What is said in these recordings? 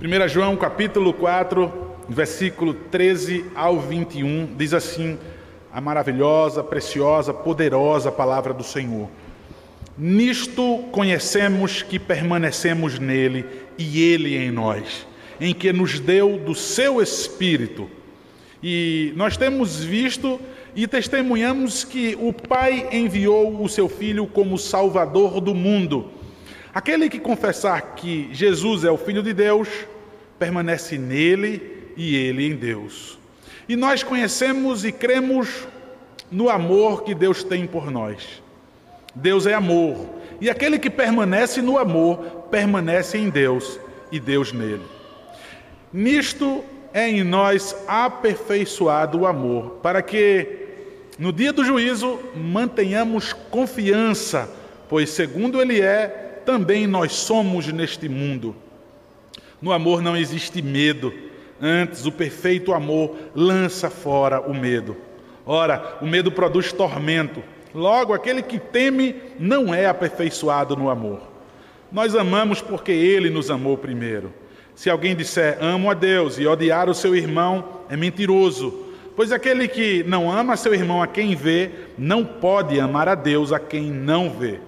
1 João capítulo 4, versículo 13 ao 21, diz assim: a maravilhosa, preciosa, poderosa palavra do Senhor. Nisto conhecemos que permanecemos nele e ele em nós, em que nos deu do seu Espírito. E nós temos visto e testemunhamos que o Pai enviou o seu Filho como Salvador do mundo. Aquele que confessar que Jesus é o Filho de Deus, permanece nele e ele em Deus. E nós conhecemos e cremos no amor que Deus tem por nós. Deus é amor, e aquele que permanece no amor, permanece em Deus e Deus nele. Nisto é em nós aperfeiçoado o amor, para que no dia do juízo mantenhamos confiança, pois segundo ele é, também nós somos neste mundo. No amor não existe medo, antes o perfeito amor lança fora o medo. Ora, o medo produz tormento. Logo, aquele que teme não é aperfeiçoado no amor. Nós amamos porque ele nos amou primeiro. Se alguém disser amo a Deus e odiar o seu irmão, é mentiroso. Pois aquele que não ama seu irmão a quem vê, não pode amar a Deus a quem não vê.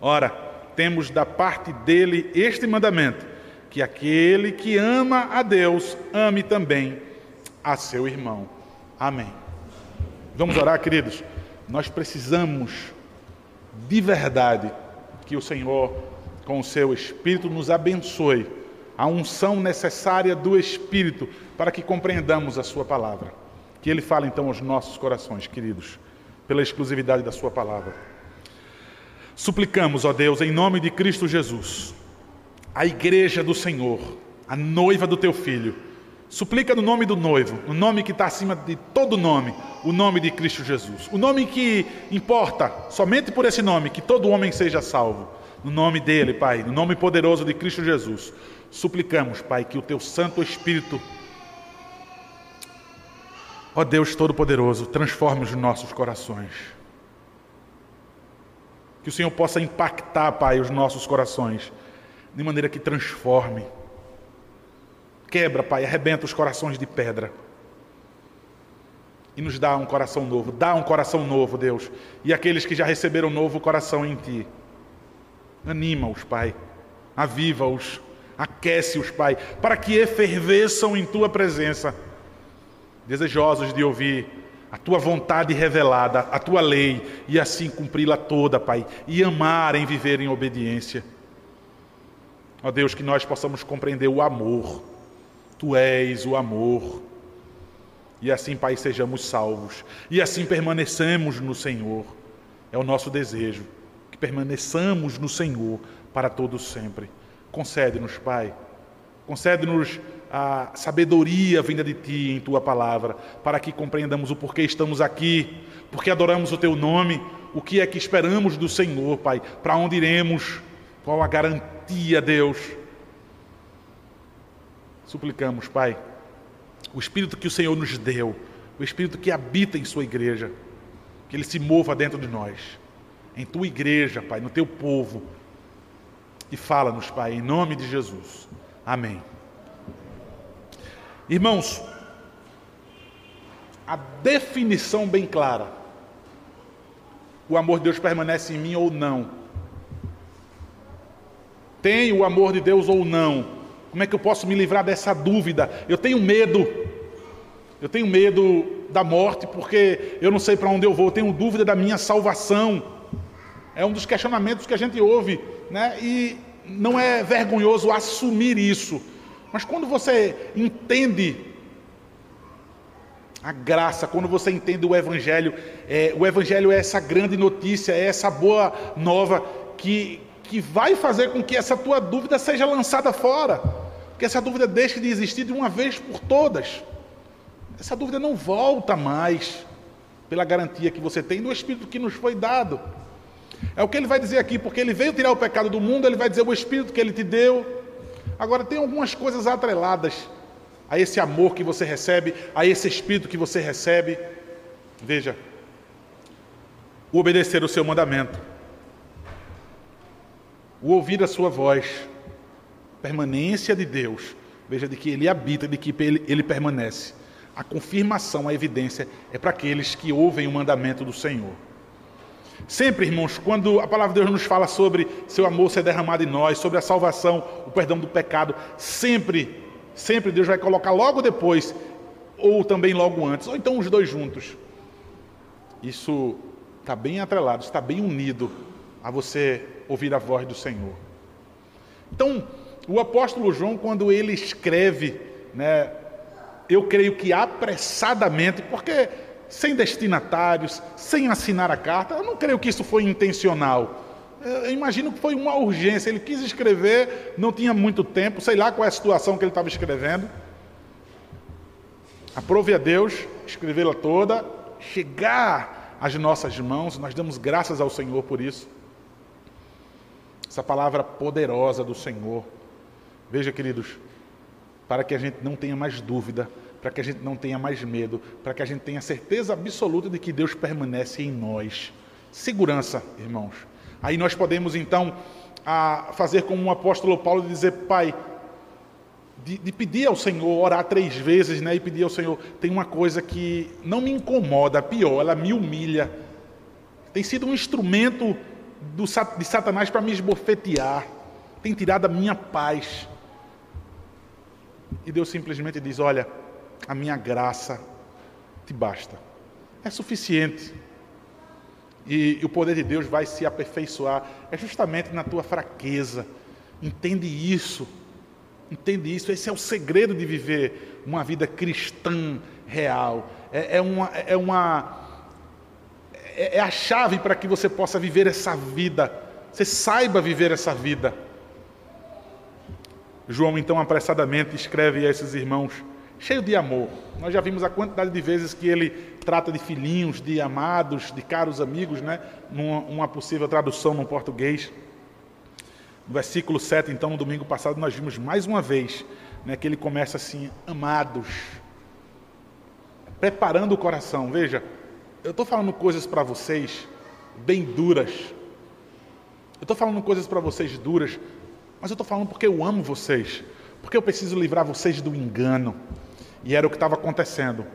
Ora, temos da parte dele este mandamento: que aquele que ama a Deus, ame também a seu irmão. Amém. Vamos orar, queridos. Nós precisamos de verdade que o Senhor, com o seu Espírito, nos abençoe a unção necessária do Espírito para que compreendamos a Sua palavra. Que Ele fale então aos nossos corações, queridos, pela exclusividade da Sua palavra. Suplicamos, ó Deus, em nome de Cristo Jesus, a igreja do Senhor, a noiva do Teu Filho, Suplica no nome do noivo, no nome que está acima de todo nome, o nome de Cristo Jesus. O nome que importa, somente por esse nome, que todo homem seja salvo. No nome dele, Pai, no nome poderoso de Cristo Jesus. Suplicamos, Pai, que o Teu Santo Espírito, ó Deus Todo-Poderoso, transforme os nossos corações. Que o Senhor possa impactar, Pai, os nossos corações, de maneira que transforme Quebra, Pai, arrebenta os corações de pedra. E nos dá um coração novo. Dá um coração novo, Deus. E aqueles que já receberam novo coração em Ti. Anima-os, Pai. Aviva-os. Aquece-os, Pai. Para que efervesçam em Tua presença. Desejosos de ouvir a tua vontade revelada, a tua lei, e assim cumpri-la toda, Pai, e amar em viver em obediência. Ó Deus, que nós possamos compreender o amor Tu és o amor. E assim, Pai, sejamos salvos. E assim permanecemos no Senhor. É o nosso desejo. Que permaneçamos no Senhor para todos sempre. Concede-nos, Pai. Concede-nos a sabedoria vinda de Ti em Tua palavra, para que compreendamos o porquê estamos aqui, porque adoramos o Teu nome, o que é que esperamos do Senhor, Pai, para onde iremos, qual a garantia, Deus, Suplicamos, Pai, o Espírito que o Senhor nos deu, o Espírito que habita em Sua igreja, que ele se mova dentro de nós, em Tua igreja, Pai, no Teu povo. E fala-nos, Pai, em nome de Jesus. Amém. Irmãos, a definição bem clara: o amor de Deus permanece em mim ou não? Tem o amor de Deus ou não? Como é que eu posso me livrar dessa dúvida? Eu tenho medo. Eu tenho medo da morte porque eu não sei para onde eu vou. Eu tenho dúvida da minha salvação. É um dos questionamentos que a gente ouve, né? E não é vergonhoso assumir isso. Mas quando você entende a graça, quando você entende o Evangelho, é, o Evangelho é essa grande notícia, é essa boa nova que, que vai fazer com que essa tua dúvida seja lançada fora. Que essa dúvida deixe de existir de uma vez por todas. Essa dúvida não volta mais pela garantia que você tem do Espírito que nos foi dado. É o que ele vai dizer aqui, porque ele veio tirar o pecado do mundo, ele vai dizer o Espírito que ele te deu. Agora, tem algumas coisas atreladas a esse amor que você recebe, a esse Espírito que você recebe. Veja, o obedecer o seu mandamento o ouvir a sua voz, permanência de Deus veja, de que ele habita, de que ele, ele permanece. A confirmação, a evidência é para aqueles que ouvem o mandamento do Senhor. Sempre, irmãos, quando a palavra de Deus nos fala sobre seu amor ser derramado em nós, sobre a salvação, o perdão do pecado, sempre, sempre Deus vai colocar logo depois, ou também logo antes, ou então os dois juntos. Isso está bem atrelado, está bem unido a você ouvir a voz do Senhor. Então, o apóstolo João, quando ele escreve, né, eu creio que apressadamente, porque sem destinatários, sem assinar a carta. Eu não creio que isso foi intencional. Eu imagino que foi uma urgência. Ele quis escrever, não tinha muito tempo, sei lá qual é a situação que ele estava escrevendo. Aprove a Deus escrevê-la toda, chegar às nossas mãos. Nós damos graças ao Senhor por isso. Essa palavra poderosa do Senhor. Veja, queridos, para que a gente não tenha mais dúvida para que a gente não tenha mais medo, para que a gente tenha certeza absoluta de que Deus permanece em nós. Segurança, irmãos. Aí nós podemos então fazer como o apóstolo Paulo dizer, Pai, de, de, pedir ao Senhor, orar três vezes, né, e pedir ao Senhor, tem uma coisa que não me incomoda, pior, ela me humilha. Tem sido um instrumento do, de Satanás para me esbofetear, tem tirado a minha paz. E Deus simplesmente diz: Olha, a minha graça te basta. É suficiente. E, e, o poder de Deus vai se aperfeiçoar. É justamente na tua fraqueza. Entende isso. Entende isso. Esse é o segredo de viver uma vida cristã real. É, é uma. É, uma é, é a chave para que você possa viver essa vida. Você saiba viver essa vida. João, então, apressadamente escreve a esses irmãos cheio de amor. Nós já vimos a quantidade de vezes que ele trata de filhinhos, de amados, de caros amigos, né? Numa uma possível tradução no português. No versículo 7, então, no domingo passado, nós vimos mais uma vez né, que ele começa assim: amados, preparando o coração. Veja, eu estou falando coisas para vocês bem duras. Eu estou falando coisas para vocês duras, mas eu estou falando porque eu amo vocês, porque eu preciso livrar vocês do engano. E era o que estava acontecendo.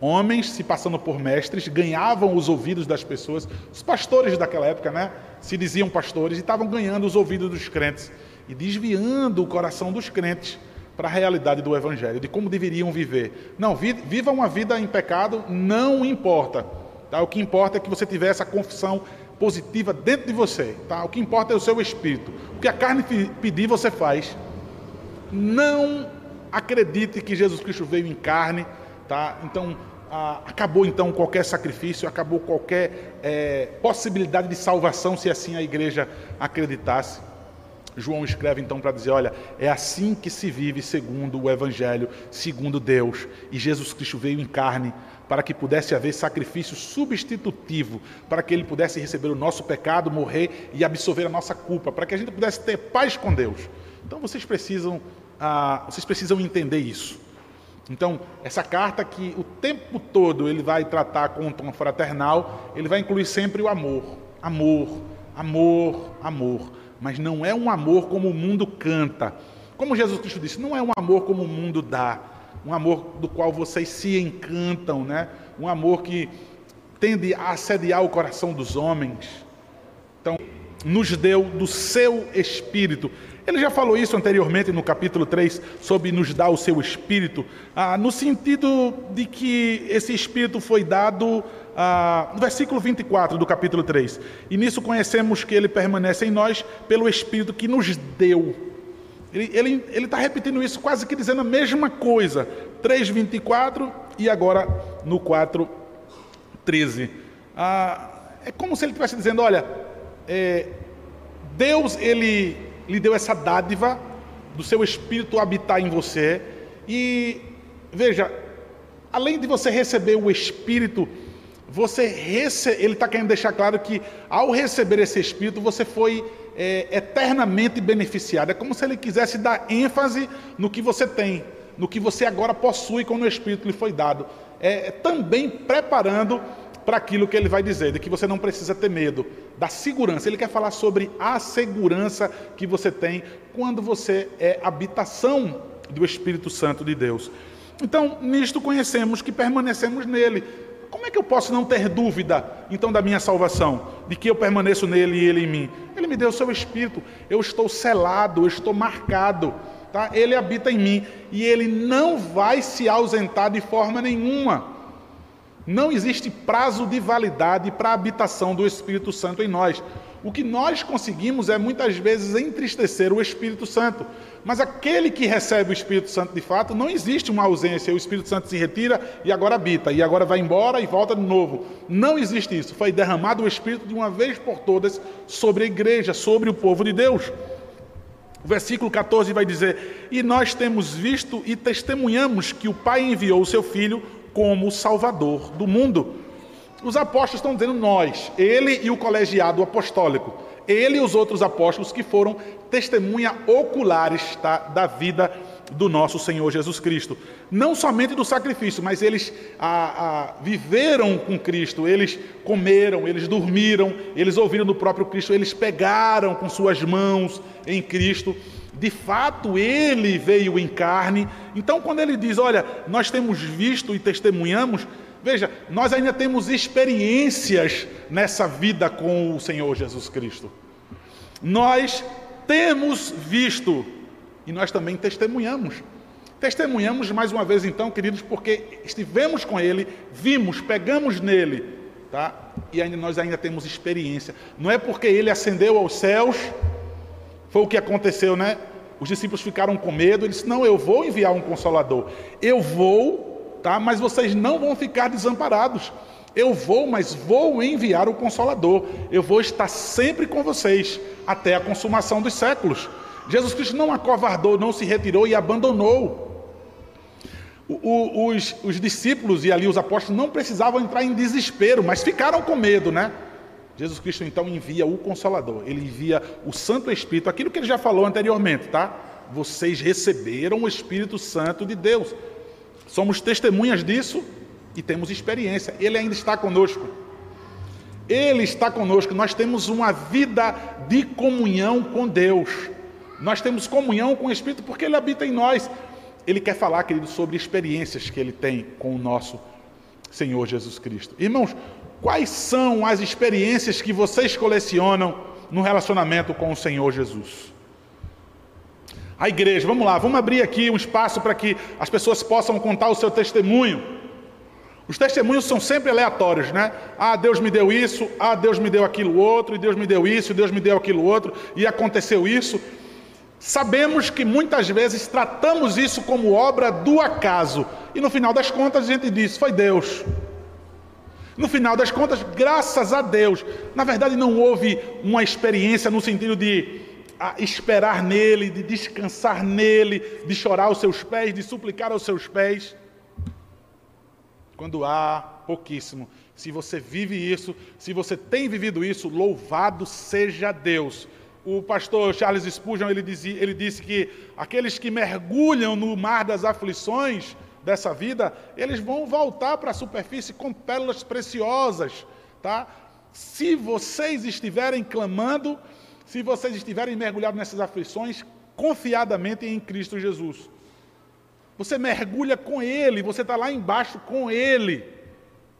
Homens, se passando por mestres, ganhavam os ouvidos das pessoas. Os pastores daquela época, né? Se diziam pastores e estavam ganhando os ouvidos dos crentes e desviando o coração dos crentes para a realidade do Evangelho, de como deveriam viver. Não, viva uma vida em pecado, não importa. Tá? O que importa é que você tiver essa confissão positiva dentro de você. Tá? O que importa é o seu espírito. O que a carne pedir, você faz. Não acredite que Jesus Cristo veio em carne, tá? Então ah, acabou então qualquer sacrifício, acabou qualquer é, possibilidade de salvação se assim a igreja acreditasse. João escreve então para dizer: olha, é assim que se vive segundo o Evangelho, segundo Deus. E Jesus Cristo veio em carne para que pudesse haver sacrifício substitutivo, para que ele pudesse receber o nosso pecado, morrer e absolver a nossa culpa, para que a gente pudesse ter paz com Deus. Então vocês precisam ah, vocês precisam entender isso. Então, essa carta que o tempo todo ele vai tratar com um tom fraternal, ele vai incluir sempre o amor. Amor, amor, amor. Mas não é um amor como o mundo canta. Como Jesus Cristo disse, não é um amor como o mundo dá. Um amor do qual vocês se encantam, né? Um amor que tende a assediar o coração dos homens. Então, nos deu do seu espírito. Ele já falou isso anteriormente no capítulo 3, sobre nos dar o seu espírito, ah, no sentido de que esse espírito foi dado ah, no versículo 24 do capítulo 3. E nisso conhecemos que ele permanece em nós pelo espírito que nos deu. Ele está repetindo isso, quase que dizendo a mesma coisa. 3,24 e agora no 4,13. Ah, é como se ele estivesse dizendo: olha, é, Deus, ele lhe deu essa dádiva do seu espírito habitar em você. E veja, além de você receber o espírito, você rece... ele está querendo deixar claro que ao receber esse espírito você foi é, eternamente beneficiado. É como se ele quisesse dar ênfase no que você tem, no que você agora possui quando o espírito lhe foi dado. É, também preparando para aquilo que ele vai dizer, de que você não precisa ter medo, da segurança. Ele quer falar sobre a segurança que você tem quando você é habitação do Espírito Santo de Deus. Então, nisto conhecemos que permanecemos nele. Como é que eu posso não ter dúvida, então, da minha salvação? De que eu permaneço nele e ele em mim? Ele me deu o seu Espírito, eu estou selado, eu estou marcado, tá? Ele habita em mim e ele não vai se ausentar de forma nenhuma. Não existe prazo de validade para a habitação do Espírito Santo em nós. O que nós conseguimos é muitas vezes entristecer o Espírito Santo. Mas aquele que recebe o Espírito Santo de fato, não existe uma ausência, o Espírito Santo se retira e agora habita, e agora vai embora e volta de novo. Não existe isso. Foi derramado o Espírito de uma vez por todas sobre a igreja, sobre o povo de Deus. O versículo 14 vai dizer: E nós temos visto e testemunhamos que o Pai enviou o seu Filho como Salvador do mundo. Os apóstolos estão dizendo nós, ele e o colegiado apostólico, ele e os outros apóstolos que foram testemunha oculares tá, da vida do nosso Senhor Jesus Cristo. Não somente do sacrifício, mas eles viveram com Cristo, eles comeram, eles dormiram, eles ouviram do próprio Cristo, eles pegaram com suas mãos em Cristo de fato ele veio em carne. Então, quando ele diz, olha, nós temos visto e testemunhamos, veja, nós ainda temos experiências nessa vida com o Senhor Jesus Cristo. Nós temos visto e nós também testemunhamos. Testemunhamos mais uma vez, então, queridos, porque estivemos com ele, vimos, pegamos nele, tá? E ainda nós ainda temos experiência. Não é porque ele ascendeu aos céus foi o que aconteceu, né? Os discípulos ficaram com medo, ele disse: Não, eu vou enviar um consolador. Eu vou, tá? Mas vocês não vão ficar desamparados. Eu vou, mas vou enviar o consolador. Eu vou estar sempre com vocês até a consumação dos séculos. Jesus Cristo não acovardou, não se retirou e abandonou. O, o, os, os discípulos e ali os apóstolos não precisavam entrar em desespero, mas ficaram com medo, né? Jesus Cristo então envia o Consolador, ele envia o Santo Espírito, aquilo que ele já falou anteriormente, tá? Vocês receberam o Espírito Santo de Deus. Somos testemunhas disso e temos experiência. Ele ainda está conosco. Ele está conosco. Nós temos uma vida de comunhão com Deus. Nós temos comunhão com o Espírito porque ele habita em nós. Ele quer falar, querido, sobre experiências que ele tem com o nosso Senhor Jesus Cristo. Irmãos, Quais são as experiências que vocês colecionam no relacionamento com o Senhor Jesus? A igreja, vamos lá, vamos abrir aqui um espaço para que as pessoas possam contar o seu testemunho. Os testemunhos são sempre aleatórios, né? Ah, Deus me deu isso, ah, Deus me deu aquilo outro, e Deus me deu isso, e Deus me deu aquilo outro, e aconteceu isso. Sabemos que muitas vezes tratamos isso como obra do acaso, e no final das contas a gente diz: foi Deus. No final das contas, graças a Deus, na verdade não houve uma experiência no sentido de ah, esperar nele, de descansar nele, de chorar aos seus pés, de suplicar aos seus pés. Quando há pouquíssimo. Se você vive isso, se você tem vivido isso, louvado seja Deus. O pastor Charles Spurgeon ele, dizia, ele disse que aqueles que mergulham no mar das aflições dessa vida, eles vão voltar para a superfície com pérolas preciosas, tá? Se vocês estiverem clamando, se vocês estiverem mergulhados nessas aflições, confiadamente em Cristo Jesus. Você mergulha com Ele, você está lá embaixo com Ele.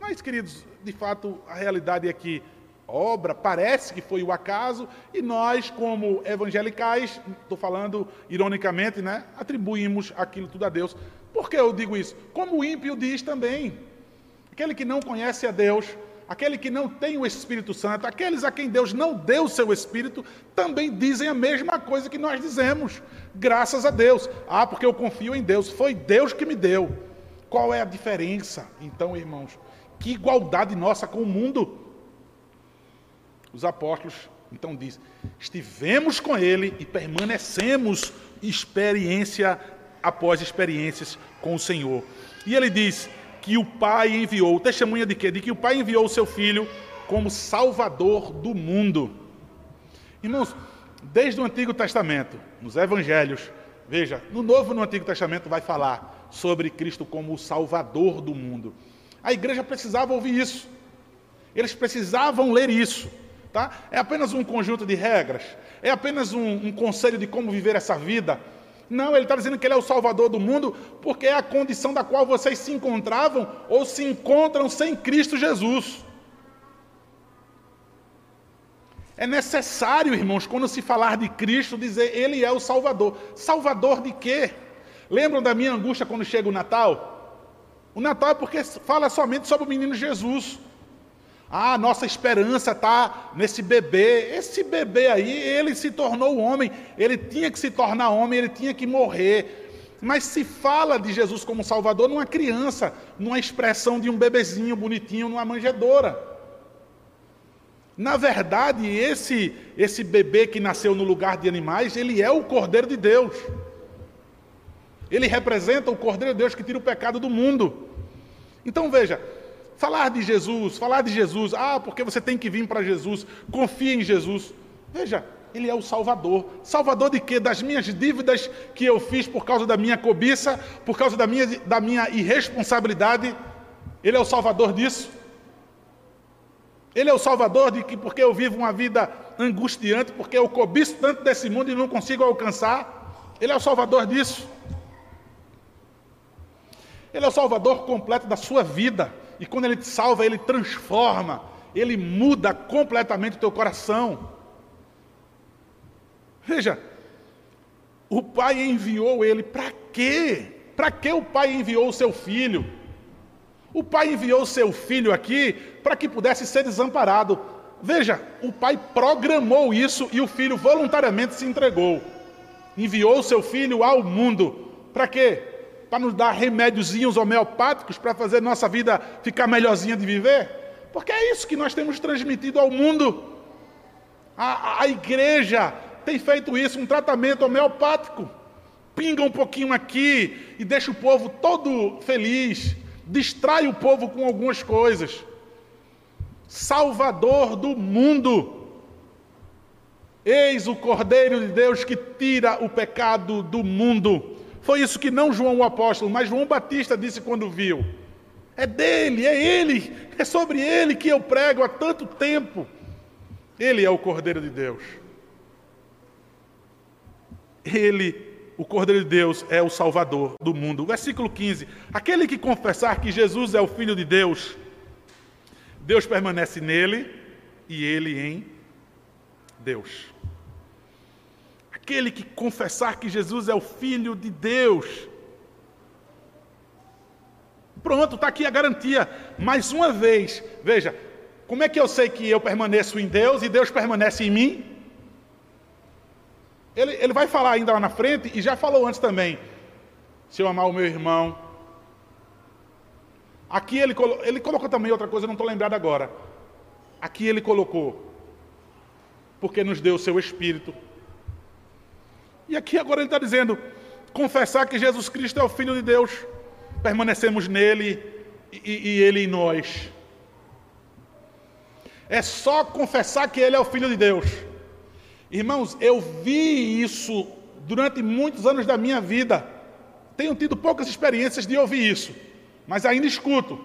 Mas, queridos, de fato, a realidade é que obra parece que foi o acaso, e nós, como evangelicais, estou falando ironicamente, né, atribuímos aquilo tudo a Deus. Por que eu digo isso? Como o ímpio diz também. Aquele que não conhece a Deus, aquele que não tem o Espírito Santo, aqueles a quem Deus não deu o seu Espírito, também dizem a mesma coisa que nós dizemos. Graças a Deus. Ah, porque eu confio em Deus. Foi Deus que me deu. Qual é a diferença, então, irmãos? Que igualdade nossa com o mundo. Os apóstolos então diz: estivemos com ele e permanecemos experiência após experiências com o Senhor. E ele diz que o Pai enviou, testemunha de quê? De que o Pai enviou o seu Filho como Salvador do mundo. Irmãos, desde o Antigo Testamento, nos Evangelhos, veja, no Novo e no Antigo Testamento vai falar sobre Cristo como o Salvador do mundo. A igreja precisava ouvir isso. Eles precisavam ler isso. Tá? É apenas um conjunto de regras, é apenas um, um conselho de como viver essa vida Não, ele está dizendo que ele é o Salvador do mundo, porque é a condição da qual vocês se encontravam ou se encontram sem Cristo Jesus. É necessário, irmãos, quando se falar de Cristo, dizer Ele é o Salvador. Salvador de quê? Lembram da minha angústia quando chega o Natal? O Natal é porque fala somente sobre o menino Jesus. Ah, nossa esperança está nesse bebê. Esse bebê aí, ele se tornou homem. Ele tinha que se tornar homem, ele tinha que morrer. Mas se fala de Jesus como Salvador numa criança, numa expressão de um bebezinho bonitinho numa manjedoura. Na verdade, esse, esse bebê que nasceu no lugar de animais, ele é o Cordeiro de Deus. Ele representa o Cordeiro de Deus que tira o pecado do mundo. Então veja, falar de Jesus, falar de Jesus, ah, porque você tem que vir para Jesus, confia em Jesus. Veja, ele é o Salvador. Salvador de quê? Das minhas dívidas que eu fiz por causa da minha cobiça, por causa da minha, da minha irresponsabilidade. Ele é o Salvador disso. Ele é o salvador de que porque eu vivo uma vida angustiante, porque eu cobiço tanto desse mundo e não consigo alcançar. Ele é o salvador disso. Ele é o salvador completo da sua vida. E quando ele te salva, ele transforma, ele muda completamente o teu coração. Veja, o pai enviou ele para quê? Para que o pai enviou o seu filho? O pai enviou o seu filho aqui para que pudesse ser desamparado. Veja, o pai programou isso e o filho voluntariamente se entregou. Enviou o seu filho ao mundo. Para quê? Para nos dar remédiozinhos homeopáticos para fazer nossa vida ficar melhorzinha de viver? Porque é isso que nós temos transmitido ao mundo. A, a igreja tem feito isso, um tratamento homeopático. Pinga um pouquinho aqui e deixa o povo todo feliz distrai o povo com algumas coisas. Salvador do mundo. Eis o Cordeiro de Deus que tira o pecado do mundo. Foi isso que não João o apóstolo, mas João Batista disse quando viu. É dele, é ele, é sobre ele que eu prego há tanto tempo. Ele é o Cordeiro de Deus. Ele o Cordeiro de Deus é o Salvador do mundo. Versículo 15: Aquele que confessar que Jesus é o Filho de Deus, Deus permanece nele e ele em Deus. Aquele que confessar que Jesus é o Filho de Deus. Pronto, está aqui a garantia. Mais uma vez, veja, como é que eu sei que eu permaneço em Deus e Deus permanece em mim? Ele, ele vai falar ainda lá na frente, e já falou antes também. Se eu amar o meu irmão. Aqui ele, ele colocou também outra coisa, não estou lembrado agora. Aqui ele colocou, porque nos deu o seu Espírito. E aqui agora ele está dizendo: confessar que Jesus Cristo é o Filho de Deus, permanecemos nele e, e ele em nós. É só confessar que ele é o Filho de Deus. Irmãos, eu vi isso durante muitos anos da minha vida. Tenho tido poucas experiências de ouvir isso, mas ainda escuto.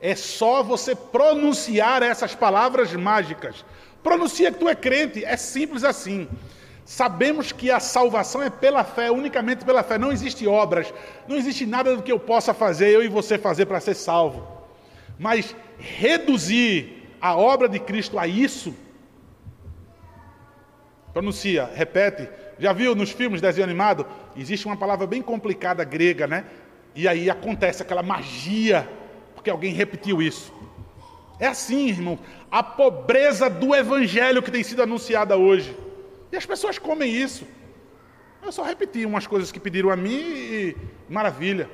É só você pronunciar essas palavras mágicas. Pronuncia que tu é crente, é simples assim. Sabemos que a salvação é pela fé, unicamente pela fé. Não existe obras, não existe nada do que eu possa fazer, eu e você fazer para ser salvo. Mas reduzir a obra de Cristo a isso Pronuncia, repete. Já viu nos filmes de desenho animado? Existe uma palavra bem complicada grega, né? E aí acontece aquela magia, porque alguém repetiu isso. É assim, irmão, a pobreza do evangelho que tem sido anunciada hoje. E as pessoas comem isso. Eu só repeti umas coisas que pediram a mim e maravilha.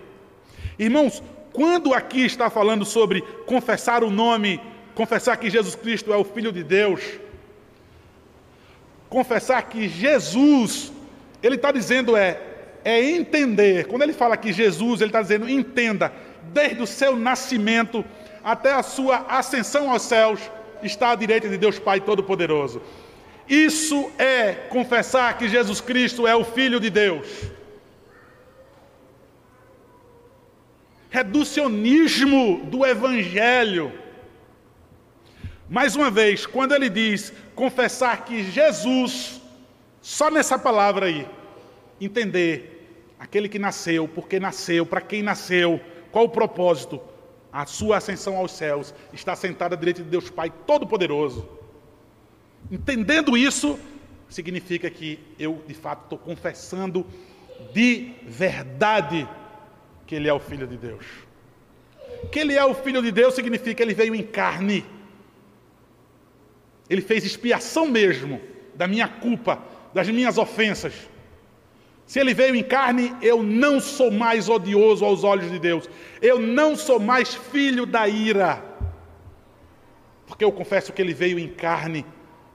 Irmãos, quando aqui está falando sobre confessar o nome, confessar que Jesus Cristo é o Filho de Deus, confessar que Jesus, ele está dizendo é, é entender. Quando ele fala que Jesus, ele está dizendo entenda, desde o seu nascimento até a sua ascensão aos céus, está à direita de Deus Pai Todo-Poderoso. Isso é confessar que Jesus Cristo é o Filho de Deus. Reducionismo do Evangelho mais uma vez, quando ele diz confessar que Jesus, só nessa palavra aí, entender aquele que nasceu, porque nasceu, para quem nasceu, qual o propósito? A sua ascensão aos céus, está sentada à direita de Deus Pai Todo-Poderoso. Entendendo isso, significa que eu, de fato, estou confessando de verdade que Ele é o Filho de Deus. Que Ele é o Filho de Deus significa que Ele veio em carne. Ele fez expiação mesmo da minha culpa, das minhas ofensas. Se ele veio em carne, eu não sou mais odioso aos olhos de Deus. Eu não sou mais filho da ira. Porque eu confesso que ele veio em carne.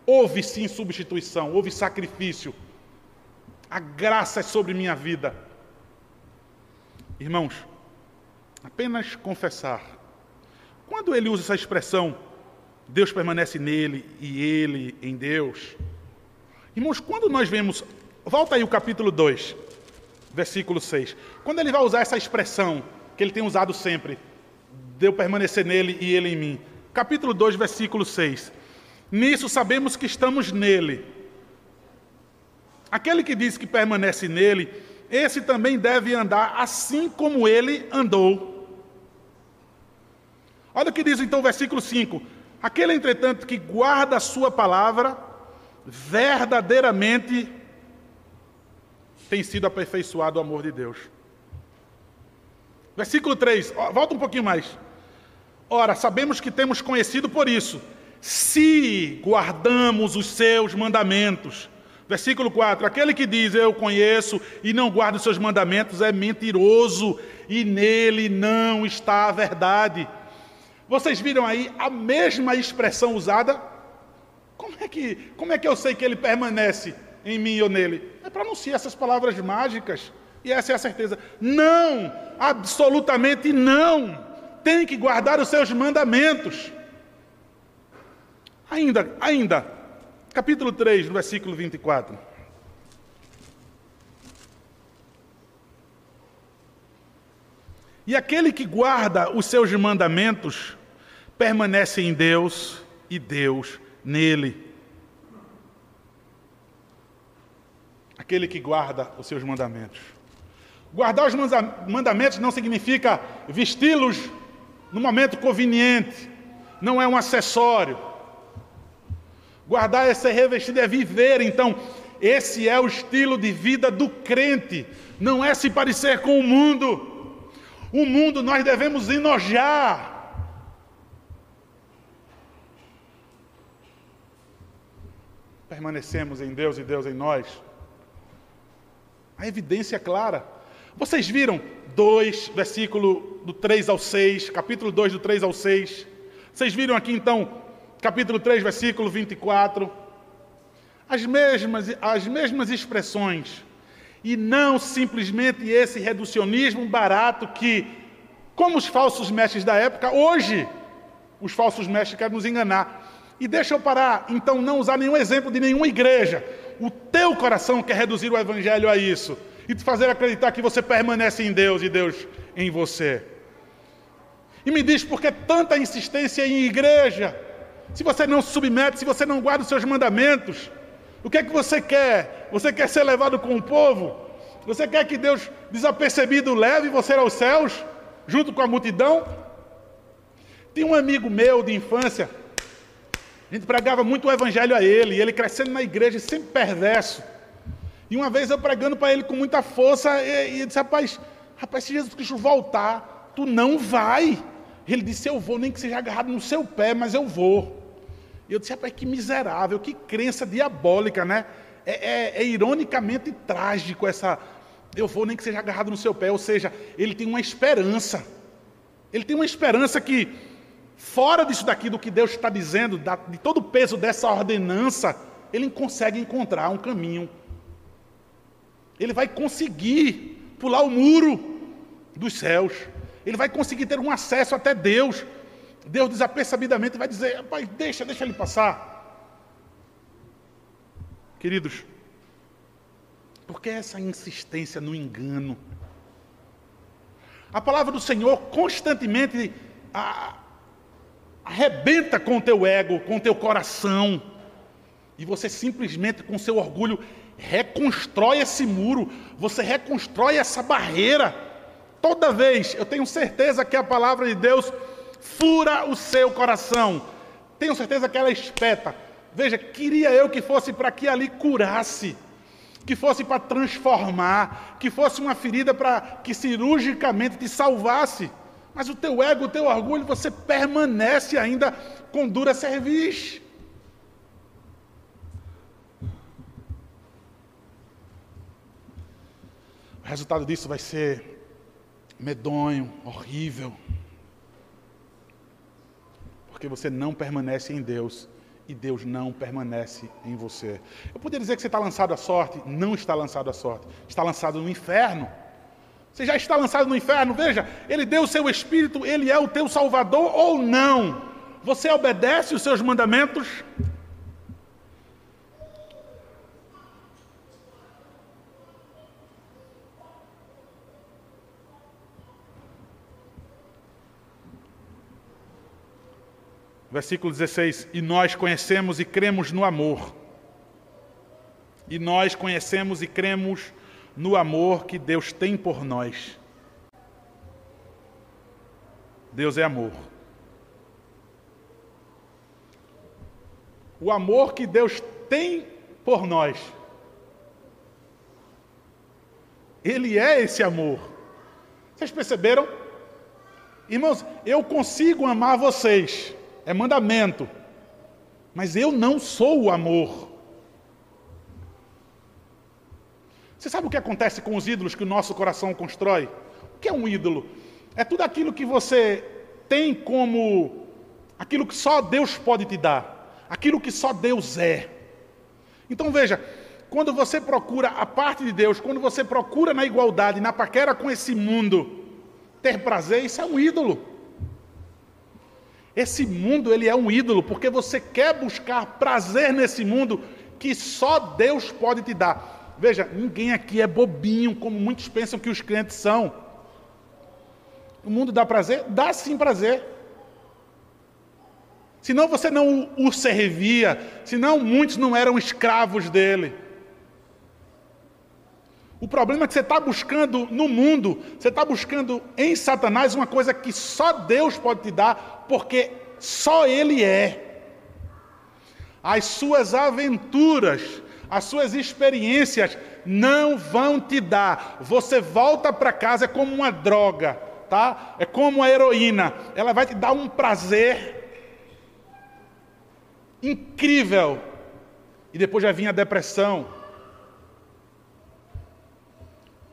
Houve sim substituição, houve sacrifício. A graça é sobre minha vida. Irmãos, apenas confessar. Quando ele usa essa expressão, Deus permanece nele e ele em Deus. Irmãos, quando nós vemos, volta aí o capítulo 2, versículo 6. Quando ele vai usar essa expressão que ele tem usado sempre, Deus permanecer nele e ele em mim. Capítulo 2, versículo 6. Nisso sabemos que estamos nele. Aquele que diz que permanece nele, esse também deve andar assim como ele andou. Olha o que diz então o versículo 5: Aquele, entretanto, que guarda a sua palavra, verdadeiramente tem sido aperfeiçoado o amor de Deus. Versículo 3, volta um pouquinho mais. Ora, sabemos que temos conhecido por isso, se guardamos os seus mandamentos. Versículo 4: Aquele que diz eu conheço e não guarda os seus mandamentos é mentiroso e nele não está a verdade. Vocês viram aí a mesma expressão usada? Como é que, como é que eu sei que ele permanece em mim ou nele? É para anunciar essas palavras mágicas. E essa é a certeza. Não, absolutamente não. Tem que guardar os seus mandamentos. Ainda, ainda, capítulo 3, no versículo 24. E aquele que guarda os seus mandamentos permanece em Deus e Deus nele. Aquele que guarda os seus mandamentos. Guardar os mandamentos não significa vesti-los no momento conveniente, não é um acessório. Guardar é ser revestido, é viver. Então, esse é o estilo de vida do crente, não é se parecer com o mundo. O mundo nós devemos enojar. Permanecemos em Deus e Deus em nós. A evidência é clara. Vocês viram 2, versículo do 3 ao 6, capítulo 2, do 3 ao 6. Vocês viram aqui então, capítulo 3, versículo 24. As mesmas, as mesmas expressões e não simplesmente esse reducionismo barato que, como os falsos mestres da época, hoje os falsos mestres querem nos enganar. E deixa eu parar, então, não usar nenhum exemplo de nenhuma igreja. O teu coração quer reduzir o evangelho a isso e te fazer acreditar que você permanece em Deus e Deus em você. E me diz por que tanta insistência em igreja? Se você não se submete, se você não guarda os seus mandamentos, o que é que você quer? Você quer ser levado com o povo? Você quer que Deus, desapercebido, leve você aos céus, junto com a multidão? Tinha um amigo meu de infância, a gente pregava muito o evangelho a ele, e ele crescendo na igreja, sempre perverso. E uma vez eu pregando para ele com muita força, e, e disse: Rapaz, rapaz, se Jesus Cristo voltar, tu não vai. Ele disse: Eu vou, nem que seja agarrado no seu pé, mas eu vou. E eu disse, rapaz, que miserável, que crença diabólica, né? É, é, é, ironicamente trágico essa. Eu vou nem que seja agarrado no seu pé, ou seja, ele tem uma esperança. Ele tem uma esperança que, fora disso daqui, do que Deus está dizendo, de todo o peso dessa ordenança, ele consegue encontrar um caminho. Ele vai conseguir pular o muro dos céus. Ele vai conseguir ter um acesso até Deus. Deus desapercebidamente vai dizer: Pai, deixa, deixa ele passar. Queridos, por que essa insistência no engano? A palavra do Senhor constantemente a, arrebenta com o teu ego, com o teu coração, e você simplesmente, com seu orgulho, reconstrói esse muro, você reconstrói essa barreira. Toda vez, eu tenho certeza que a palavra de Deus fura o seu coração. Tenho certeza que ela espeta. Veja, queria eu que fosse para que ali curasse, que fosse para transformar, que fosse uma ferida para que cirurgicamente te salvasse. Mas o teu ego, o teu orgulho, você permanece ainda com dura cerviz. O resultado disso vai ser medonho, horrível. Porque você não permanece em Deus e Deus não permanece em você. Eu poderia dizer que você está lançado à sorte, não está lançado à sorte, está lançado no inferno. Você já está lançado no inferno, veja, ele deu o seu espírito, ele é o teu salvador ou não? Você obedece os seus mandamentos? Versículo 16: E nós conhecemos e cremos no amor. E nós conhecemos e cremos no amor que Deus tem por nós. Deus é amor. O amor que Deus tem por nós. Ele é esse amor. Vocês perceberam? Irmãos, eu consigo amar vocês é mandamento. Mas eu não sou o amor. Você sabe o que acontece com os ídolos que o nosso coração constrói? O que é um ídolo? É tudo aquilo que você tem como aquilo que só Deus pode te dar, aquilo que só Deus é. Então veja, quando você procura a parte de Deus, quando você procura na igualdade, na paquera com esse mundo, ter prazer, isso é um ídolo. Esse mundo ele é um ídolo porque você quer buscar prazer nesse mundo que só Deus pode te dar. Veja, ninguém aqui é bobinho como muitos pensam que os crentes são. O mundo dá prazer? Dá sim prazer. Senão você não o servia, senão muitos não eram escravos dele. O problema é que você está buscando no mundo, você está buscando em Satanás uma coisa que só Deus pode te dar, porque só Ele é. As suas aventuras, as suas experiências não vão te dar. Você volta para casa é como uma droga, tá? É como a heroína. Ela vai te dar um prazer incrível. E depois já vinha a depressão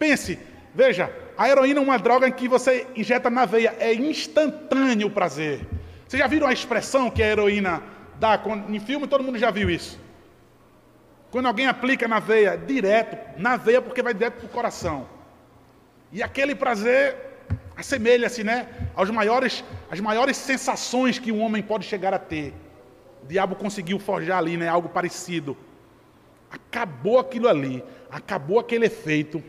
Pense, veja, a heroína é uma droga que você injeta na veia, é instantâneo o prazer. Vocês já viram a expressão que a heroína dá? Em filme todo mundo já viu isso. Quando alguém aplica na veia, direto, na veia porque vai direto para o coração. E aquele prazer assemelha-se, né, aos maiores, às maiores sensações que um homem pode chegar a ter. O diabo conseguiu forjar ali, né, algo parecido. Acabou aquilo ali, acabou aquele efeito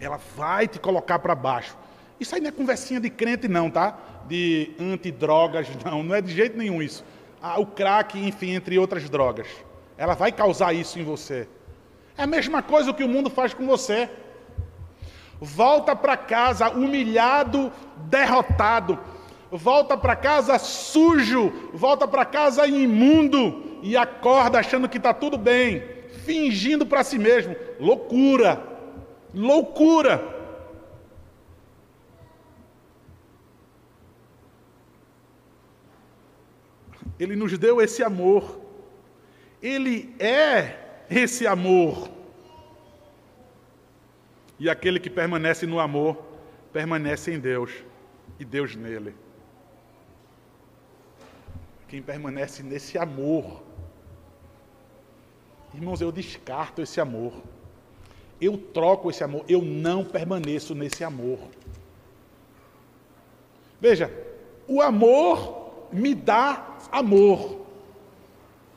ela vai te colocar para baixo. Isso aí não é conversinha de crente, não, tá? De antidrogas, não, não é de jeito nenhum isso. Ah, o crack, enfim, entre outras drogas. Ela vai causar isso em você. É a mesma coisa que o mundo faz com você. Volta para casa humilhado, derrotado. Volta para casa sujo. Volta para casa imundo. E acorda achando que está tudo bem. Fingindo para si mesmo. Loucura. Loucura! Ele nos deu esse amor. Ele é esse amor. E aquele que permanece no amor, permanece em Deus e Deus nele. Quem permanece nesse amor. Irmãos, eu descarto esse amor. Eu troco esse amor, eu não permaneço nesse amor. Veja, o amor me dá amor.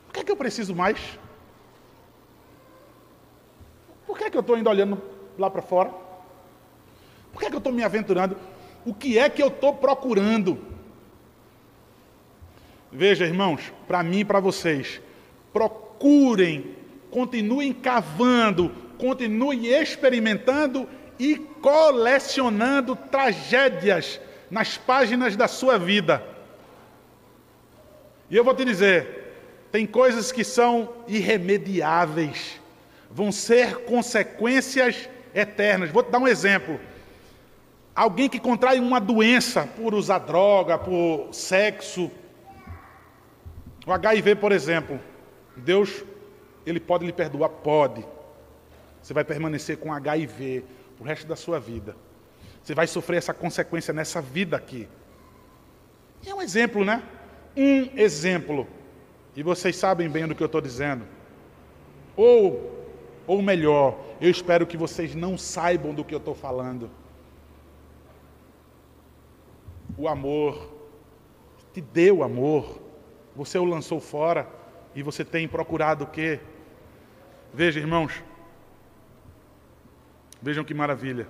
O que é que eu preciso mais? Por que é que eu estou indo olhando lá para fora? Por que é que eu estou me aventurando? O que é que eu estou procurando? Veja, irmãos, para mim e para vocês, procurem continue cavando, continue experimentando e colecionando tragédias nas páginas da sua vida. E eu vou te dizer, tem coisas que são irremediáveis, vão ser consequências eternas. Vou te dar um exemplo. Alguém que contrai uma doença por usar droga, por sexo, o HIV, por exemplo, Deus, ele pode lhe perdoar? Pode. Você vai permanecer com HIV o resto da sua vida. Você vai sofrer essa consequência nessa vida aqui. É um exemplo, né? Um exemplo. E vocês sabem bem do que eu estou dizendo. Ou, ou melhor, eu espero que vocês não saibam do que eu estou falando. O amor te deu amor, você o lançou fora e você tem procurado o quê? Veja, irmãos, vejam que maravilha.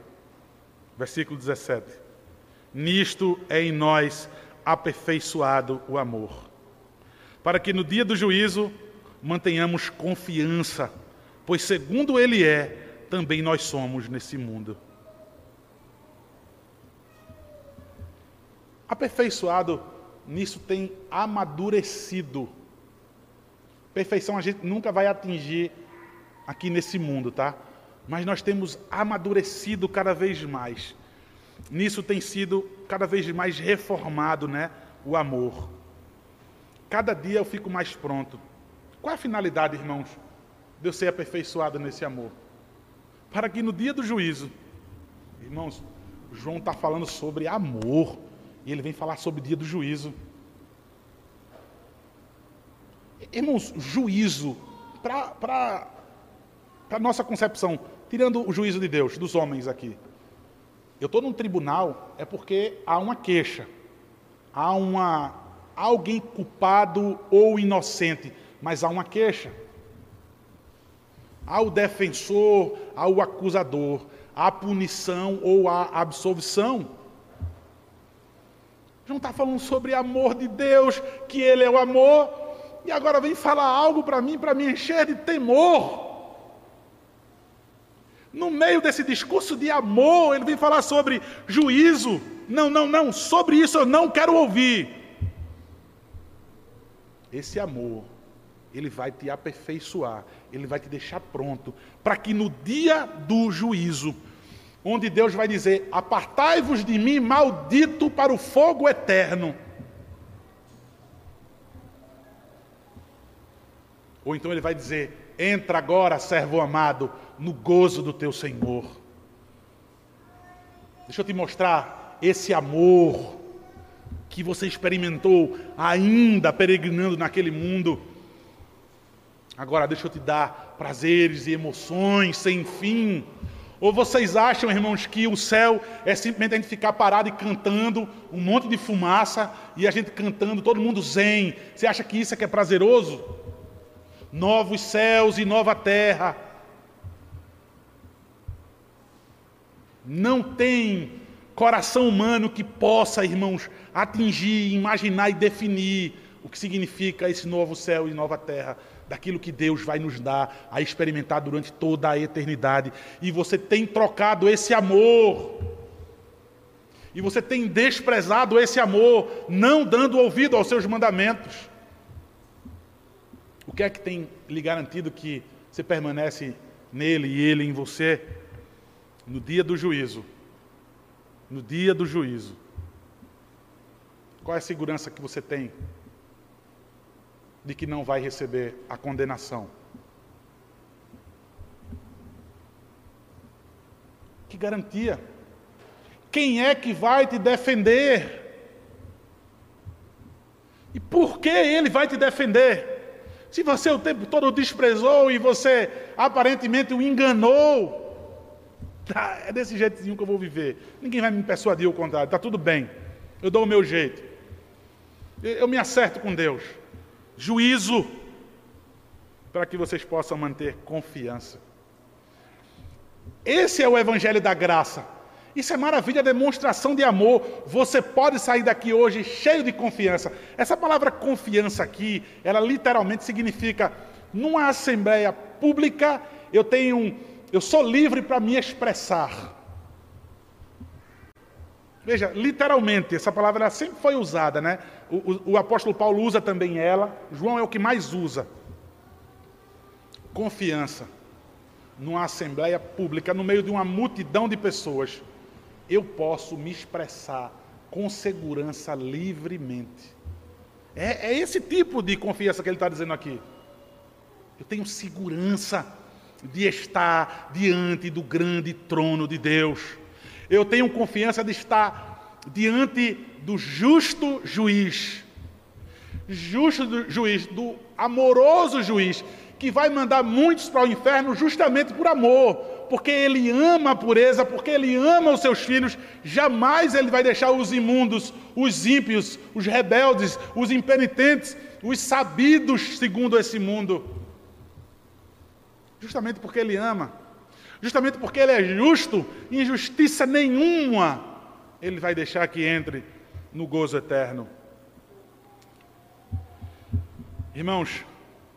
Versículo 17: Nisto é em nós aperfeiçoado o amor, para que no dia do juízo mantenhamos confiança, pois segundo Ele é, também nós somos nesse mundo. Aperfeiçoado nisso tem amadurecido. Perfeição a gente nunca vai atingir aqui nesse mundo, tá? Mas nós temos amadurecido cada vez mais. Nisso tem sido cada vez mais reformado, né? O amor. Cada dia eu fico mais pronto. Qual a finalidade, irmãos, de eu ser aperfeiçoado nesse amor? Para que no dia do juízo, irmãos, João está falando sobre amor. E ele vem falar sobre o dia do juízo. Irmãos, juízo, para a nossa concepção, tirando o juízo de Deus, dos homens aqui. Eu estou num tribunal, é porque há uma queixa, há uma, alguém culpado ou inocente, mas há uma queixa. Há o defensor, há o acusador, há punição ou há absolvição. Não está falando sobre amor de Deus, que Ele é o amor, e agora vem falar algo para mim, para me encher de temor. No meio desse discurso de amor, ele vem falar sobre juízo. Não, não, não, sobre isso eu não quero ouvir. Esse amor, ele vai te aperfeiçoar, ele vai te deixar pronto, para que no dia do juízo, onde Deus vai dizer: Apartai-vos de mim, maldito, para o fogo eterno. Ou então ele vai dizer: Entra agora, servo amado, no gozo do teu Senhor. Deixa eu te mostrar esse amor que você experimentou ainda peregrinando naquele mundo. Agora deixa eu te dar prazeres e emoções sem fim ou vocês acham, irmãos, que o céu é simplesmente a gente ficar parado e cantando, um monte de fumaça, e a gente cantando, todo mundo zen? Você acha que isso é que é prazeroso? Novos céus e nova terra. Não tem coração humano que possa, irmãos, atingir, imaginar e definir o que significa esse novo céu e nova terra daquilo que Deus vai nos dar a experimentar durante toda a eternidade. E você tem trocado esse amor. E você tem desprezado esse amor, não dando ouvido aos seus mandamentos. O que é que tem lhe garantido que você permanece nele e ele em você? No dia do juízo. No dia do juízo. Qual é a segurança que você tem de que não vai receber a condenação. Que garantia? Quem é que vai te defender? E por que ele vai te defender? Se você o tempo todo o desprezou e você aparentemente o enganou, tá, é desse jeitinho que eu vou viver. Ninguém vai me persuadir o contrário, está tudo bem. Eu dou o meu jeito. Eu me acerto com Deus juízo, para que vocês possam manter confiança. Esse é o Evangelho da Graça. Isso é maravilha, demonstração de amor. Você pode sair daqui hoje cheio de confiança. Essa palavra confiança aqui, ela literalmente significa numa assembleia pública, eu tenho, eu sou livre para me expressar. Veja, literalmente, essa palavra sempre foi usada, né? O, o, o, apóstolo Paulo usa também ela, João é o que mais usa. Confiança. Numa assembleia pública, no meio de uma multidão de pessoas, eu posso me expressar com segurança livremente. É, é esse tipo de confiança que ele está dizendo aqui. Eu tenho segurança de estar diante do grande trono de Deus. Eu tenho confiança de estar diante do justo juiz. Justo juiz, do amoroso juiz, que vai mandar muitos para o inferno justamente por amor, porque ele ama a pureza, porque ele ama os seus filhos, jamais ele vai deixar os imundos, os ímpios, os rebeldes, os impenitentes, os sabidos segundo esse mundo. Justamente porque ele ama, justamente porque ele é justo, injustiça nenhuma ele vai deixar que entre no gozo eterno. Irmãos,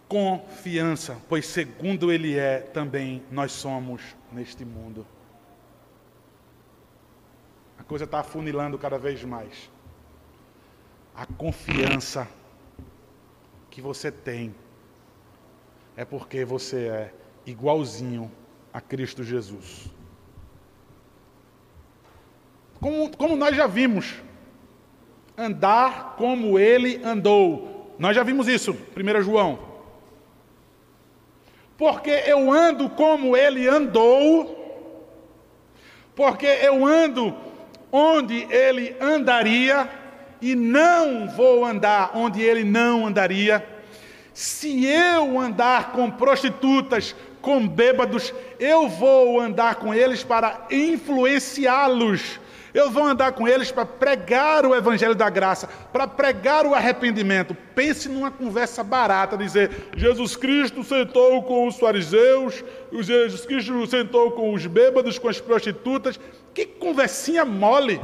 confiança, pois segundo Ele é, também nós somos neste mundo. A coisa está afunilando cada vez mais. A confiança que você tem é porque você é igualzinho a Cristo Jesus. Como, como nós já vimos, andar como ele andou. Nós já vimos isso, 1 João porque eu ando como ele andou, porque eu ando onde ele andaria. E não vou andar onde ele não andaria. Se eu andar com prostitutas, com bêbados, eu vou andar com eles para influenciá-los eu vou andar com eles para pregar o evangelho da graça, para pregar o arrependimento. Pense numa conversa barata, dizer: Jesus Cristo sentou com os fariseus, Jesus Cristo sentou com os bêbados, com as prostitutas. Que conversinha mole!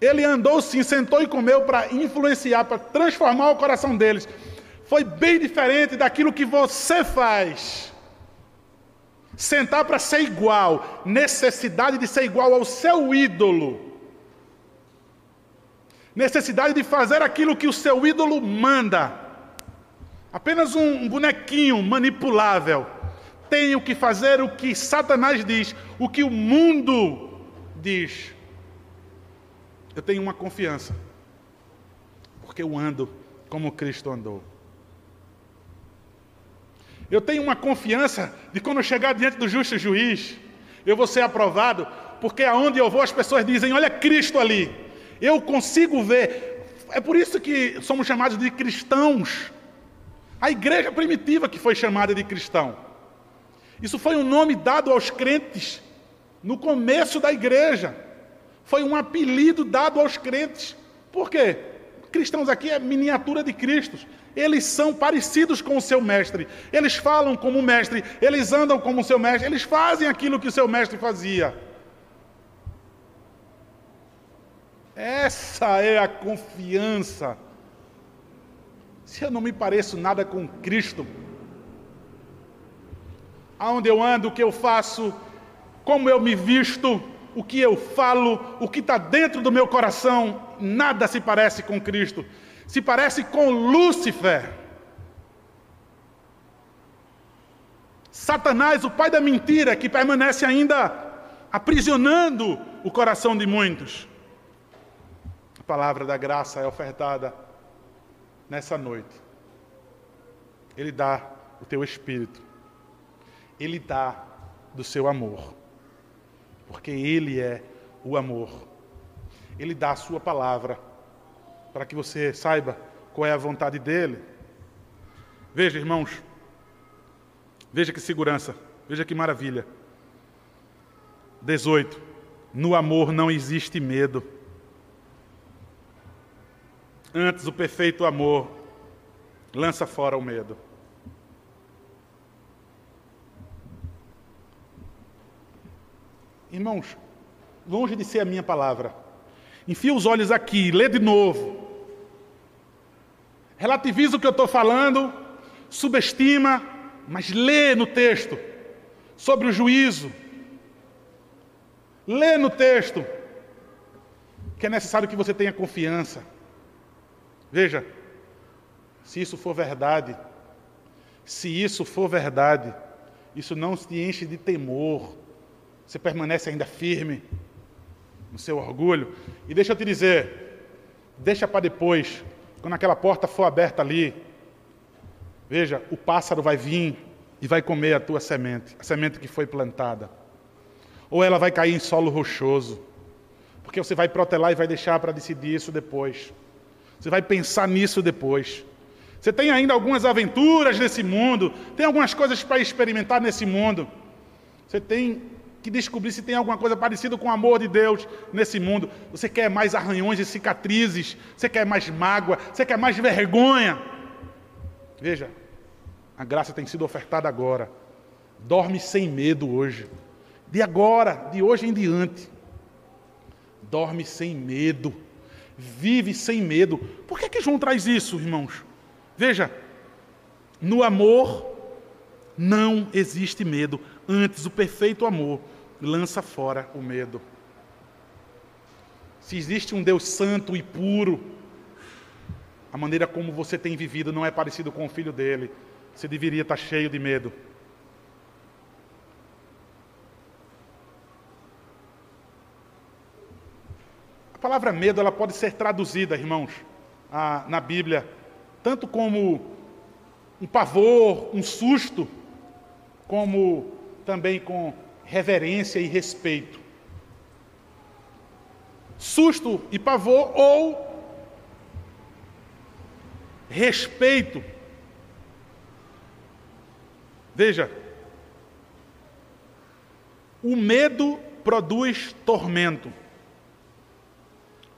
Ele andou sim, sentou e comeu para influenciar, para transformar o coração deles. Foi bem diferente daquilo que você faz. Sentar para ser igual, necessidade de ser igual ao seu ídolo. Necessidade de fazer aquilo que o seu ídolo manda. Apenas um bonequinho manipulável. Tenho que fazer o que Satanás diz, o que o mundo diz. Eu tenho uma confiança, porque eu ando como Cristo andou. Eu tenho uma confiança de quando eu chegar diante do justo juiz, eu vou ser aprovado, porque aonde eu vou as pessoas dizem: Olha Cristo ali. Eu consigo ver. É por isso que somos chamados de cristãos. A igreja primitiva que foi chamada de cristão. Isso foi um nome dado aos crentes no começo da igreja. Foi um apelido dado aos crentes. Por quê? Cristãos aqui é miniatura de Cristos eles são parecidos com o seu mestre. Eles falam como o mestre, eles andam como o seu mestre, eles fazem aquilo que o seu mestre fazia. Essa é a confiança. Se eu não me pareço nada com Cristo, aonde eu ando, o que eu faço, como eu me visto, o que eu falo, o que está dentro do meu coração, nada se parece com Cristo se parece com Lúcifer. Satanás, o pai da mentira, que permanece ainda aprisionando o coração de muitos. A palavra da graça é ofertada nessa noite. Ele dá o teu espírito. Ele dá do seu amor. Porque ele é o amor. Ele dá a sua palavra para que você saiba qual é a vontade dele. Veja, irmãos, veja que segurança, veja que maravilha. 18. No amor não existe medo. Antes, o perfeito amor lança fora o medo. Irmãos, longe de ser a minha palavra, enfia os olhos aqui, lê de novo relativiza o que eu estou falando, subestima, Mas lê no texto sobre o juízo. Lê no texto que é necessário que você tenha confiança. Veja, se isso for verdade, se isso for verdade, isso não te enche de temor, você permanece ainda firme no seu orgulho. E deixa eu te dizer, deixa para depois, quando aquela porta for aberta ali, veja, o pássaro vai vir e vai comer a tua semente, a semente que foi plantada. Ou ela vai cair em solo rochoso, porque você vai protelar e vai deixar para decidir isso depois. Você vai pensar nisso depois. Você tem ainda algumas aventuras nesse mundo, tem algumas coisas para experimentar nesse mundo. Você tem que descobrir se tem alguma coisa parecida com o amor de Deus nesse mundo. Você quer mais arranhões e cicatrizes, você quer mais mágoa, você quer mais vergonha. Veja, a graça tem sido ofertada agora. Dorme sem medo hoje. De agora, de hoje em diante. Dorme sem medo. Vive sem medo. Por que, que João traz isso, irmãos? Veja, no amor não existe medo. Antes, o perfeito amor lança fora o medo. Se existe um Deus santo e puro, a maneira como você tem vivido não é parecido com o filho dele. Você deveria estar cheio de medo. A palavra medo ela pode ser traduzida, irmãos, na Bíblia tanto como um pavor, um susto, como também com reverência e respeito. Susto e pavor ou respeito. Veja, o medo produz tormento.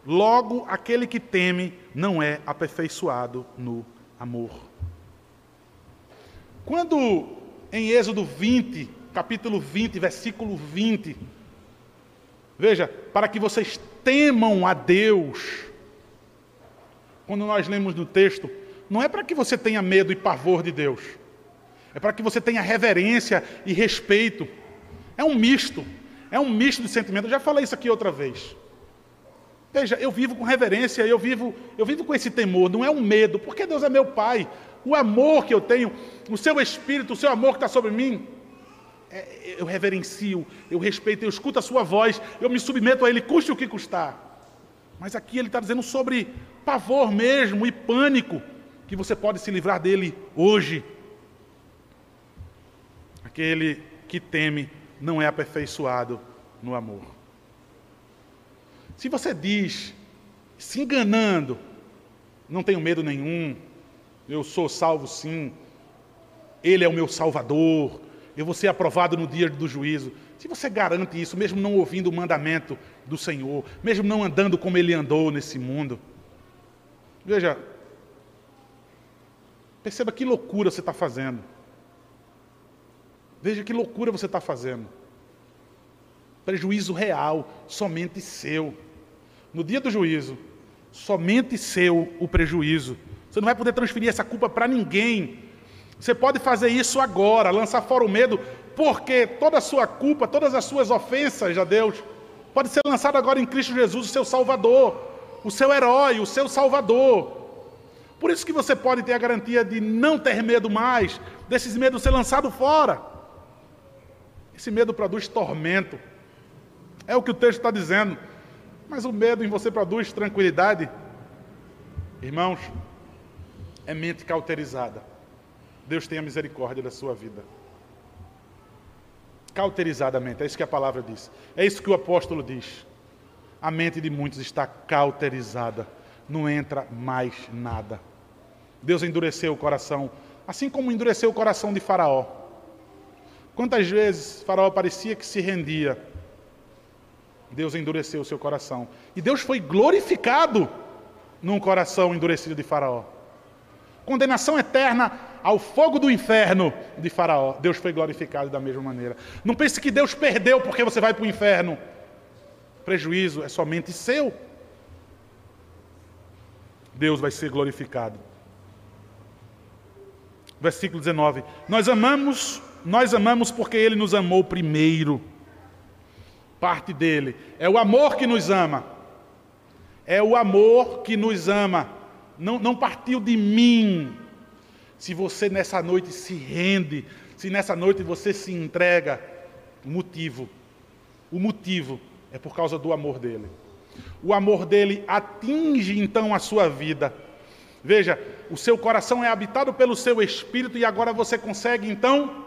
Logo, aquele que teme não é aperfeiçoado no amor. Quando em Êxodo 20, capítulo 20, versículo 20, veja, para que vocês temam a Deus, quando nós lemos no texto, não é para que você tenha medo e pavor de Deus, é para que você tenha reverência e respeito. É um misto, é um misto de sentimento. Eu já falei isso aqui outra vez. Veja, eu vivo com reverência, eu vivo, eu vivo com esse temor, não é um medo, porque Deus é meu Pai. O amor que eu tenho, o seu espírito, o seu amor que está sobre mim, eu reverencio, eu respeito, eu escuto a sua voz, eu me submeto a Ele, custe o que custar. Mas aqui ele está dizendo sobre pavor mesmo e pânico, que você pode se livrar dele hoje. Aquele que teme não é aperfeiçoado no amor. Se você diz, se enganando, não tenho medo nenhum, eu sou salvo sim, Ele é o meu Salvador, eu vou ser aprovado no dia do juízo. Se você garante isso, mesmo não ouvindo o mandamento do Senhor, mesmo não andando como Ele andou nesse mundo, veja, perceba que loucura você está fazendo. Veja que loucura você está fazendo. Prejuízo real, somente seu no dia do juízo, somente seu o prejuízo. Você não vai poder transferir essa culpa para ninguém. Você pode fazer isso agora, lançar fora o medo, porque toda a sua culpa, todas as suas ofensas a Deus, pode ser lançada agora em Cristo Jesus, o seu Salvador, o seu herói, o seu Salvador. Por isso que você pode ter a garantia de não ter medo mais, desses medos ser lançado fora. Esse medo produz tormento. É o que o texto está dizendo. Mas o medo em você produz tranquilidade? Irmãos, é mente cauterizada. Deus tenha misericórdia da sua vida. Cauterizadamente, é isso que a palavra diz. É isso que o apóstolo diz. A mente de muitos está cauterizada. Não entra mais nada. Deus endureceu o coração, assim como endureceu o coração de Faraó. Quantas vezes Faraó parecia que se rendia, Deus endureceu o seu coração. E Deus foi glorificado num coração endurecido de Faraó. Condenação eterna ao fogo do inferno de Faraó. Deus foi glorificado da mesma maneira. Não pense que Deus perdeu porque você vai para o inferno. prejuízo é somente seu. Deus vai ser glorificado. Versículo 19. Nós amamos, nós amamos porque ele nos amou primeiro. Parte dele. É o amor que nos ama. É o amor que nos ama. Não, não partiu de mim. Se você nessa noite se rende, se nessa noite você se entrega, o motivo, o motivo é por causa do amor dele. O amor dele atinge então a sua vida. Veja, o seu coração é habitado pelo seu espírito e agora você consegue então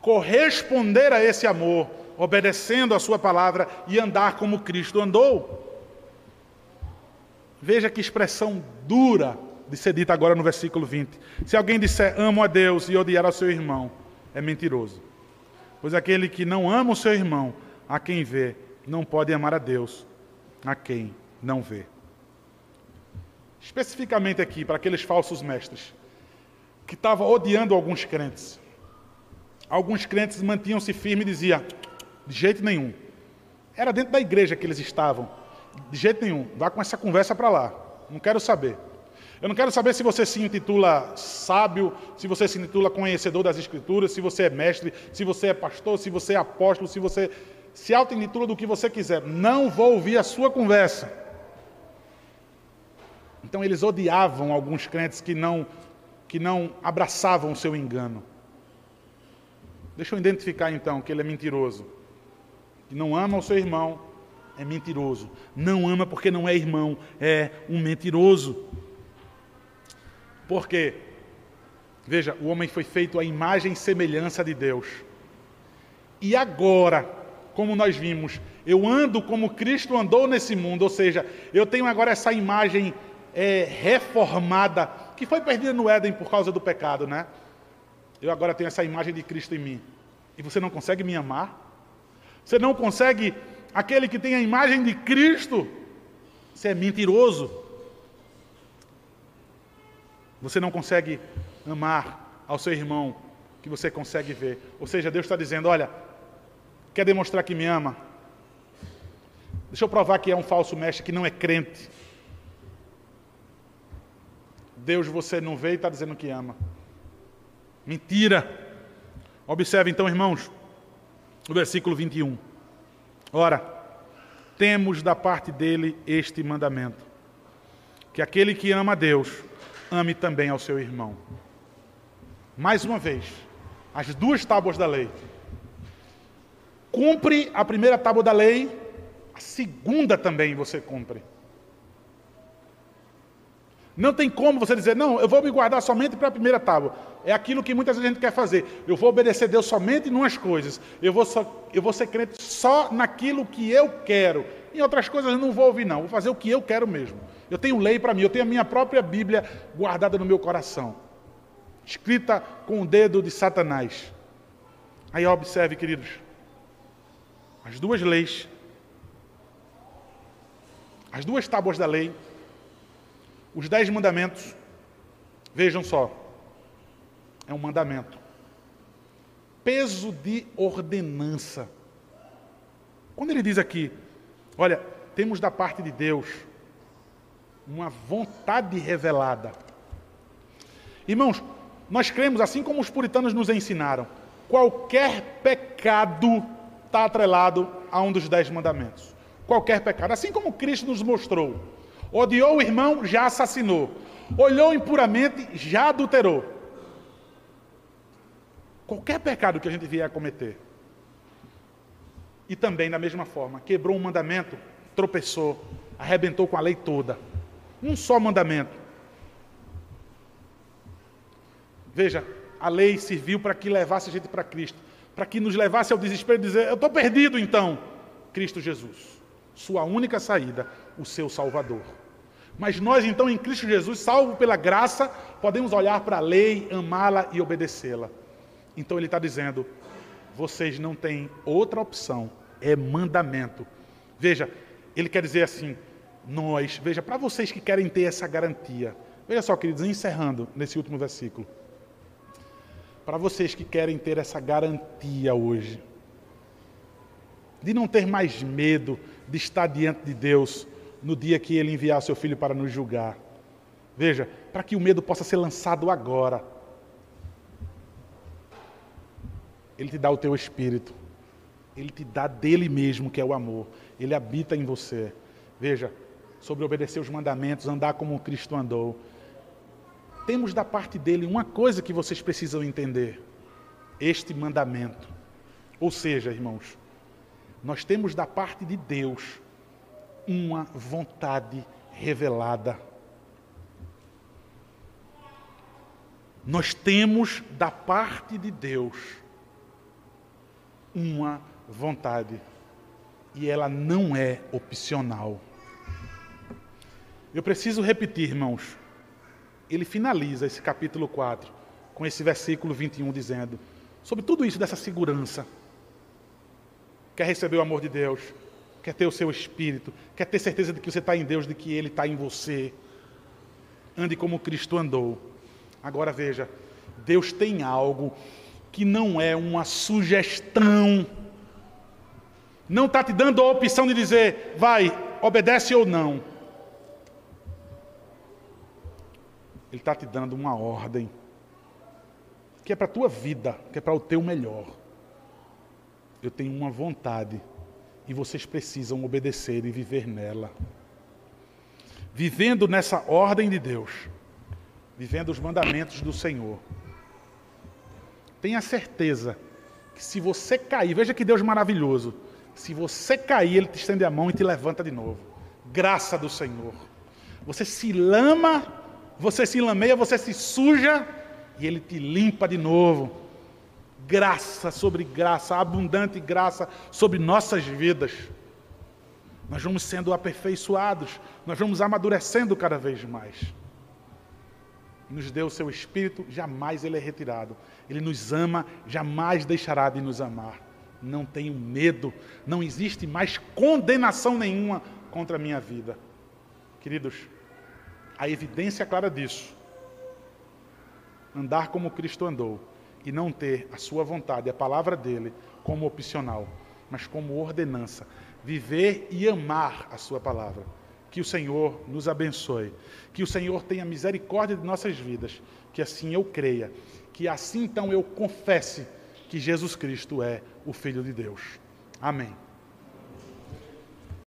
corresponder a esse amor, obedecendo a sua palavra e andar como Cristo andou. Veja que expressão dura de ser dita agora no versículo 20. Se alguém disser amo a Deus e odiar ao seu irmão, é mentiroso. Pois aquele que não ama o seu irmão, a quem vê, não pode amar a Deus, a quem não vê. Especificamente aqui, para aqueles falsos mestres, que estavam odiando alguns crentes. Alguns crentes mantinham-se firmes e diziam, de jeito nenhum. Era dentro da igreja que eles estavam. De jeito nenhum. Vá com essa conversa para lá. Não quero saber. Eu não quero saber se você se intitula sábio, se você se intitula conhecedor das Escrituras, se você é mestre, se você é pastor, se você é apóstolo, se você se auto-intitula do que você quiser. Não vou ouvir a sua conversa. Então eles odiavam alguns crentes que não, que não abraçavam o seu engano. Deixa eu identificar então que ele é mentiroso. Que não ama o seu irmão, é mentiroso. Não ama porque não é irmão, é um mentiroso. Porque, veja, o homem foi feito à imagem e semelhança de Deus. E agora, como nós vimos, eu ando como Cristo andou nesse mundo, ou seja, eu tenho agora essa imagem é, reformada, que foi perdida no Éden por causa do pecado, né? Eu agora tenho essa imagem de Cristo em mim. E você não consegue me amar? Você não consegue, aquele que tem a imagem de Cristo, você é mentiroso. Você não consegue amar ao seu irmão que você consegue ver. Ou seja, Deus está dizendo: olha, quer demonstrar que me ama? Deixa eu provar que é um falso mestre, que não é crente. Deus você não vê e está dizendo que ama. Mentira! Observe então, irmãos, o versículo 21. Ora, temos da parte dele este mandamento: que aquele que ama a Deus, ame também ao seu irmão. Mais uma vez, as duas tábuas da lei. Cumpre a primeira tábua da lei, a segunda também você cumpre. Não tem como você dizer, não, eu vou me guardar somente para a primeira tábua. É aquilo que muitas vezes a gente quer fazer. Eu vou obedecer Deus somente em umas coisas. Eu vou, só, eu vou ser crente só naquilo que eu quero. Em outras coisas não vou ouvir, não. Vou fazer o que eu quero mesmo. Eu tenho lei para mim, eu tenho a minha própria Bíblia guardada no meu coração. Escrita com o dedo de Satanás. Aí observe, queridos. As duas leis. As duas tábuas da lei os dez mandamentos, vejam só, é um mandamento. Peso de ordenança. Quando ele diz aqui, olha, temos da parte de Deus uma vontade revelada. Irmãos, nós cremos, assim como os puritanos nos ensinaram, qualquer pecado está atrelado a um dos dez mandamentos. Qualquer pecado. Assim como Cristo nos mostrou Odiou o irmão, já assassinou. Olhou impuramente, já adulterou. Qualquer pecado que a gente vier a cometer. E também, da mesma forma, quebrou um mandamento, tropeçou, arrebentou com a lei toda. Um só mandamento. Veja, a lei serviu para que levasse a gente para Cristo, para que nos levasse ao desespero de dizer: Eu estou perdido então. Cristo Jesus, sua única saída, o seu Salvador. Mas nós, então, em Cristo Jesus, salvo pela graça, podemos olhar para a lei, amá-la e obedecê-la. Então ele está dizendo: vocês não têm outra opção, é mandamento. Veja, ele quer dizer assim: nós, veja, para vocês que querem ter essa garantia, veja só, queridos, encerrando nesse último versículo. Para vocês que querem ter essa garantia hoje, de não ter mais medo de estar diante de Deus, no dia que ele enviar seu filho para nos julgar. Veja, para que o medo possa ser lançado agora. Ele te dá o teu espírito. Ele te dá dele mesmo, que é o amor. Ele habita em você. Veja, sobre obedecer os mandamentos, andar como Cristo andou. Temos da parte dele uma coisa que vocês precisam entender: este mandamento. Ou seja, irmãos, nós temos da parte de Deus uma vontade revelada. Nós temos da parte de Deus uma vontade e ela não é opcional. Eu preciso repetir, irmãos. Ele finaliza esse capítulo 4 com esse versículo 21 dizendo sobre tudo isso dessa segurança. Quer receber o amor de Deus, quer ter o seu espírito, quer ter certeza de que você está em Deus, de que Ele está em você. Ande como Cristo andou. Agora veja, Deus tem algo que não é uma sugestão. Não está te dando a opção de dizer, vai, obedece ou não. Ele está te dando uma ordem que é para a tua vida, que é para o teu melhor. Eu tenho uma vontade e vocês precisam obedecer e viver nela. Vivendo nessa ordem de Deus, vivendo os mandamentos do Senhor. Tenha certeza que se você cair, veja que Deus maravilhoso. Se você cair, Ele te estende a mão e te levanta de novo. Graça do Senhor. Você se lama, você se lameia, você se suja e Ele te limpa de novo. Graça sobre graça, abundante graça sobre nossas vidas. Nós vamos sendo aperfeiçoados, nós vamos amadurecendo cada vez mais nos deu o seu espírito, jamais ele é retirado. Ele nos ama, jamais deixará de nos amar. Não tenho medo, não existe mais condenação nenhuma contra a minha vida. Queridos, a evidência clara disso. Andar como Cristo andou e não ter a sua vontade, a palavra dele, como opcional, mas como ordenança. Viver e amar a sua palavra que o Senhor nos abençoe. Que o Senhor tenha misericórdia de nossas vidas. Que assim eu creia. Que assim então eu confesse que Jesus Cristo é o Filho de Deus. Amém.